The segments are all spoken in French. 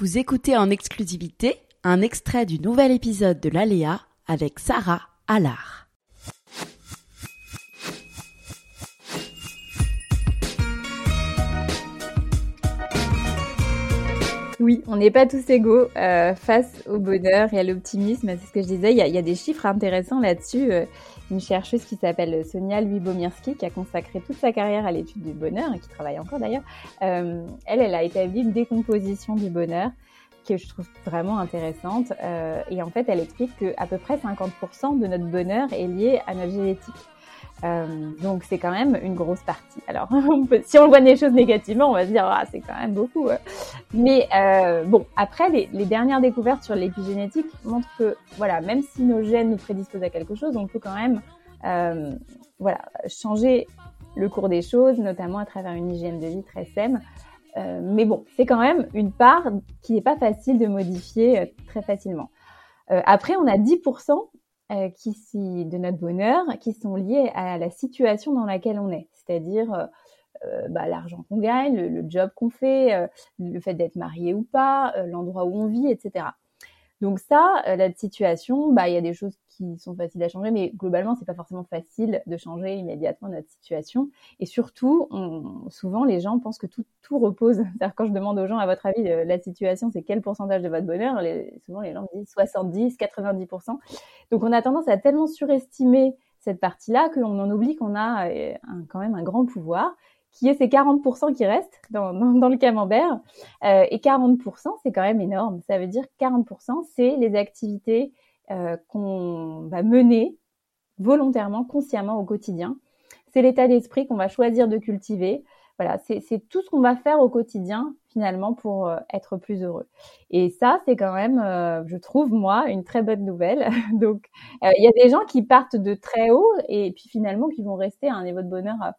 Vous écoutez en exclusivité un extrait du nouvel épisode de l'Aléa avec Sarah Allard. Oui, on n'est pas tous égaux euh, face au bonheur et à l'optimisme. C'est ce que je disais. Il y a, il y des chiffres intéressants là-dessus. Euh, une chercheuse qui s'appelle Sonia Lubomirski, qui a consacré toute sa carrière à l'étude du bonheur et qui travaille encore d'ailleurs. Euh, elle, elle a établi une décomposition du bonheur que je trouve vraiment intéressante. Euh, et en fait, elle explique que à peu près 50% de notre bonheur est lié à notre génétique. Euh, donc c'est quand même une grosse partie. Alors si on voit des choses négativement, on va se dire ah c'est quand même beaucoup. hein. Mais euh, bon après les, dernières découvertes sur l'épigénétique montrent que voilà même si nos gènes nous prédisposent à quelque chose, on peut quand même euh, voilà changer le cours des choses, notamment à travers une hygiène de vie très saine. Euh, mais bon, c'est quand même une part qui n'est pas facile de modifier euh, très facilement. Euh, après, on a 10% euh, qui, si, de notre bonheur qui sont liés à la situation dans laquelle on est, c'est-à-dire euh, euh, bah, l'argent qu'on gagne, le, le job qu'on fait, euh, le fait d'être marié ou pas, euh, l'endroit où on vit, etc. Donc ça, euh, la situation, bah il y a des choses qui sont faciles à changer, mais globalement c'est pas forcément facile de changer immédiatement notre situation. Et surtout, on, souvent les gens pensent que tout, tout repose. C'est-à-dire quand je demande aux gens à votre avis euh, la situation, c'est quel pourcentage de votre bonheur, les, souvent les gens me disent 70, 90%. Donc on a tendance à tellement surestimer cette partie-là qu'on en oublie qu'on a euh, quand même un grand pouvoir qui est ces 40% qui restent dans, dans, dans le camembert. Euh, et 40%, c'est quand même énorme. Ça veut dire que 40%, c'est les activités euh, qu'on va mener volontairement, consciemment au quotidien. C'est l'état d'esprit qu'on va choisir de cultiver. Voilà, c'est c'est tout ce qu'on va faire au quotidien finalement pour euh, être plus heureux. Et ça, c'est quand même, euh, je trouve moi, une très bonne nouvelle. Donc, euh, il y a des gens qui partent de très haut et puis finalement qui vont rester à un niveau de bonheur euh,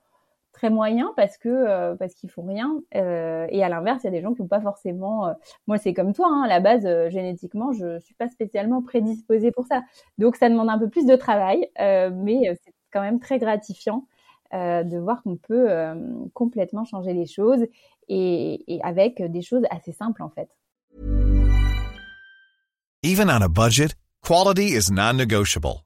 très moyen parce que euh, parce qu'ils font rien. Euh, et à l'inverse, il y a des gens qui n'ont pas forcément. euh, moi, c'est comme toi. Hein, à la base, euh, génétiquement, je suis pas spécialement prédisposée pour ça. Donc, ça demande un peu plus de travail, euh, mais euh, c'est quand même très gratifiant de voir qu'on peut complètement changer les choses et, et avec des choses assez simples en fait. Even on a budget, quality is non-negotiable.